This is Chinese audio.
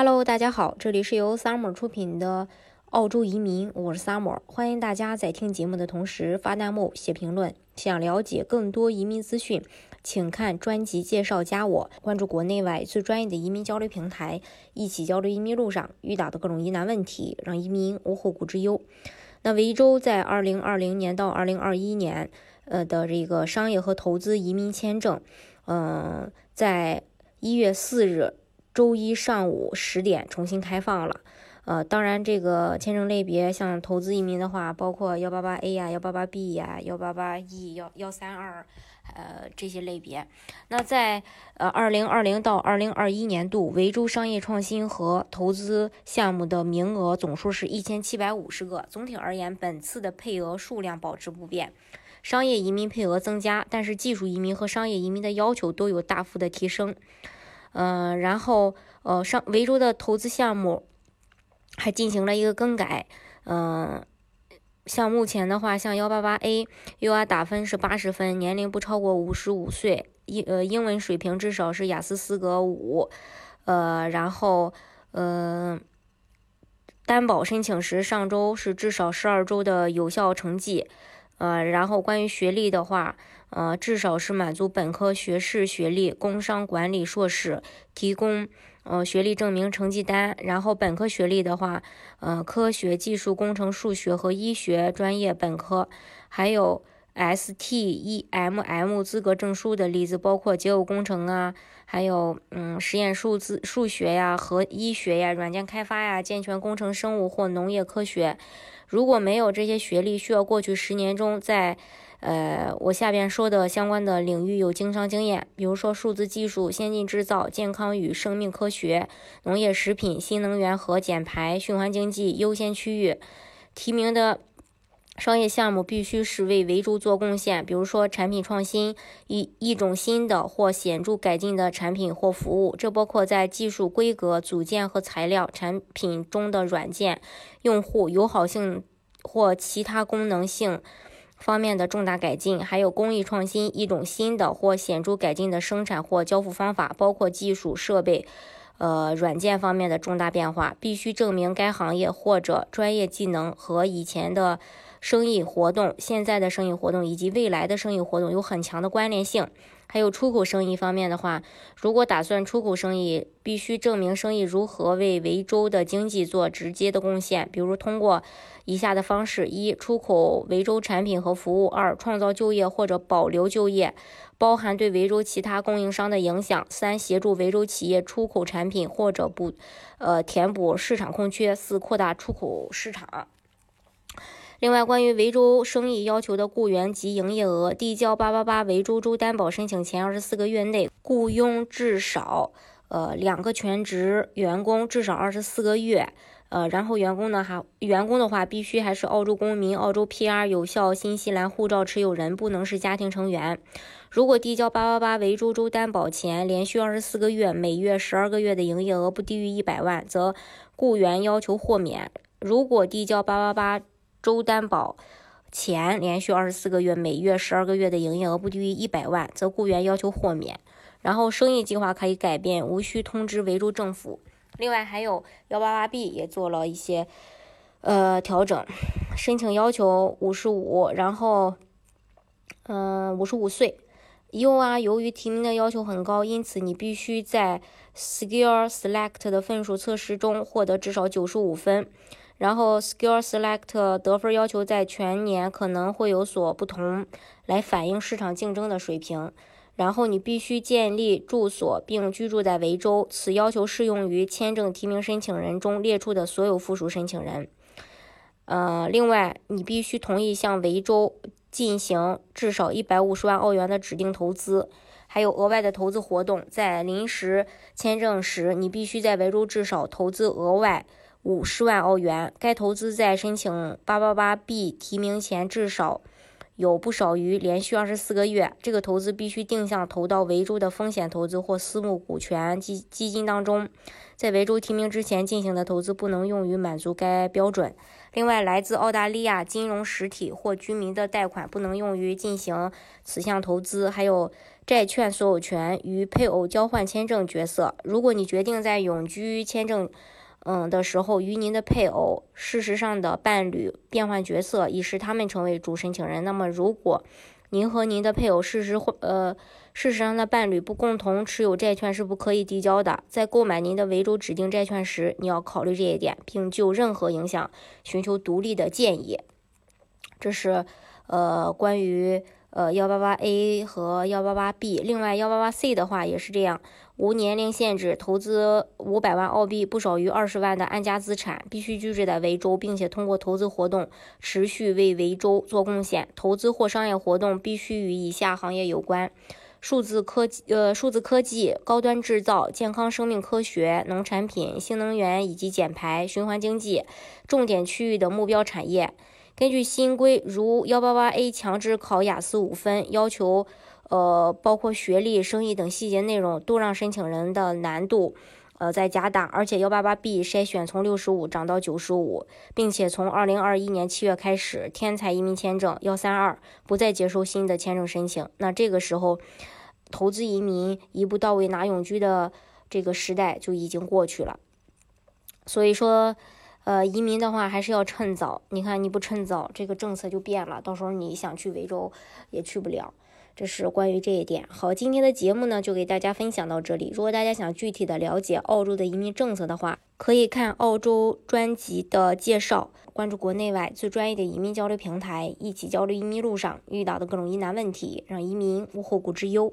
Hello，大家好，这里是由 Summer 出品的澳洲移民，我是 Summer，欢迎大家在听节目的同时发弹幕、写评论。想了解更多移民资讯，请看专辑介绍，加我，关注国内外最专业的移民交流平台，一起交流移民路上遇到的各种疑难问题，让移民无后顾之忧。那维州在二零二零年到二零二一年，呃的这个商业和投资移民签证，嗯，在一月四日。周一上午十点重新开放了，呃，当然这个签证类别像投资移民的话，包括幺八八 A 呀、幺八八 B 呀、幺八八 E、幺幺三二，呃这些类别。那在呃二零二零到二零二一年度维州商业创新和投资项目的名额总数是一千七百五十个。总体而言，本次的配额数量保持不变，商业移民配额增加，但是技术移民和商业移民的要求都有大幅的提升。嗯，然后呃，上维州的投资项目还进行了一个更改。嗯，像目前的话，像幺八八 A，UR 打分是八十分，年龄不超过五十五岁，英呃英文水平至少是雅思四格五。呃，然后呃，担保申请时上周是至少十二周的有效成绩。呃，然后关于学历的话。呃，至少是满足本科学士学历，工商管理硕士，提供呃学历证明成绩单。然后本科学历的话，呃，科学技术工程数学和医学专业本科，还有 STEMM 资格证书的例子，包括结构工程啊，还有嗯实验数字数学呀和医学呀，软件开发呀，健全工程生物或农业科学。如果没有这些学历，需要过去十年中在呃，我下边说的相关的领域有经商经验，比如说数字技术、先进制造、健康与生命科学、农业食品、新能源和减排、循环经济优先区域。提名的商业项目必须是为维州做贡献，比如说产品创新、一一种新的或显著改进的产品或服务，这包括在技术、规格、组件和材料、产品中的软件、用户友好性或其他功能性。方面的重大改进，还有工艺创新，一种新的或显著改进的生产或交付方法，包括技术设备、呃软件方面的重大变化，必须证明该行业或者专业技能和以前的生意活动、现在的生意活动以及未来的生意活动有很强的关联性。还有出口生意方面的话，如果打算出口生意，必须证明生意如何为维州的经济做直接的贡献，比如通过以下的方式：一、出口维州产品和服务；二、创造就业或者保留就业，包含对维州其他供应商的影响；三、协助维州企业出口产品或者补，呃，填补市场空缺；四、扩大出口市场。另外，关于维州生意要求的雇员及营业额，递交八八八维州州担保申请前二十四个月内雇佣至少呃两个全职员工，至少二十四个月。呃，然后员工呢还员工的话必须还是澳洲公民、澳洲 PR 有效新西兰护照持有人，不能是家庭成员。如果递交八八八维州州担保前连续二十四个月，每月十二个月的营业额不低于一百万，则雇员要求豁免。如果递交八八八州担保前连续二十四个月，每月十二个月的营业额不低于一百万，则雇员要求豁免。然后生意计划可以改变，无需通知维州政府。另外还有幺八八 B 也做了一些呃调整，申请要求五十五，然后嗯五十五岁。U 啊，由于提名的要求很高，因此你必须在 Skill Select 的分数测试中获得至少九十五分。然后，Skill Select 得分要求在全年可能会有所不同，来反映市场竞争的水平。然后，你必须建立住所并居住在维州，此要求适用于签证提名申请人中列出的所有附属申请人。呃，另外，你必须同意向维州进行至少一百五十万澳元的指定投资，还有额外的投资活动。在临时签证时，你必须在维州至少投资额外。五十万澳元，该投资在申请八八八 B 提名前至少有不少于连续二十四个月。这个投资必须定向投到维州的风险投资或私募股权基基金当中。在维州提名之前进行的投资不能用于满足该标准。另外，来自澳大利亚金融实体或居民的贷款不能用于进行此项投资。还有。债券所有权与配偶交换签证角色。如果你决定在永居签证，嗯的时候与您的配偶事实上的伴侣变换角色，以使他们成为主申请人，那么如果您和您的配偶事实呃事实上的伴侣不共同持有债券是不可以递交的。在购买您的维州指定债券时，你要考虑这一点，并就任何影响寻求独立的建议。这是呃关于。呃，幺八八 A 和幺八八 B，另外幺八八 C 的话也是这样，无年龄限制，投资五百万澳币不少于二十万的安家资产，必须居住在维州，并且通过投资活动持续为维州做贡献。投资或商业活动必须与以下行业有关：数字科技、呃，数字科技、高端制造、健康生命科学、农产品、新能源以及减排、循环经济、重点区域的目标产业。根据新规，如幺八八 A 强制考雅思五分，要求，呃，包括学历、生意等细节内容都让申请人的难度，呃，在加大。而且幺八八 B 筛选从六十五涨到九十五，并且从二零二一年七月开始，天才移民签证幺三二不再接受新的签证申请。那这个时候，投资移民一步到位拿永居的这个时代就已经过去了。所以说。呃，移民的话还是要趁早。你看，你不趁早，这个政策就变了，到时候你想去维州也去不了。这是关于这一点。好，今天的节目呢就给大家分享到这里。如果大家想具体的了解澳洲的移民政策的话，可以看澳洲专辑的介绍，关注国内外最专业的移民交流平台，一起交流移民路上遇到的各种疑难问题，让移民无后顾之忧。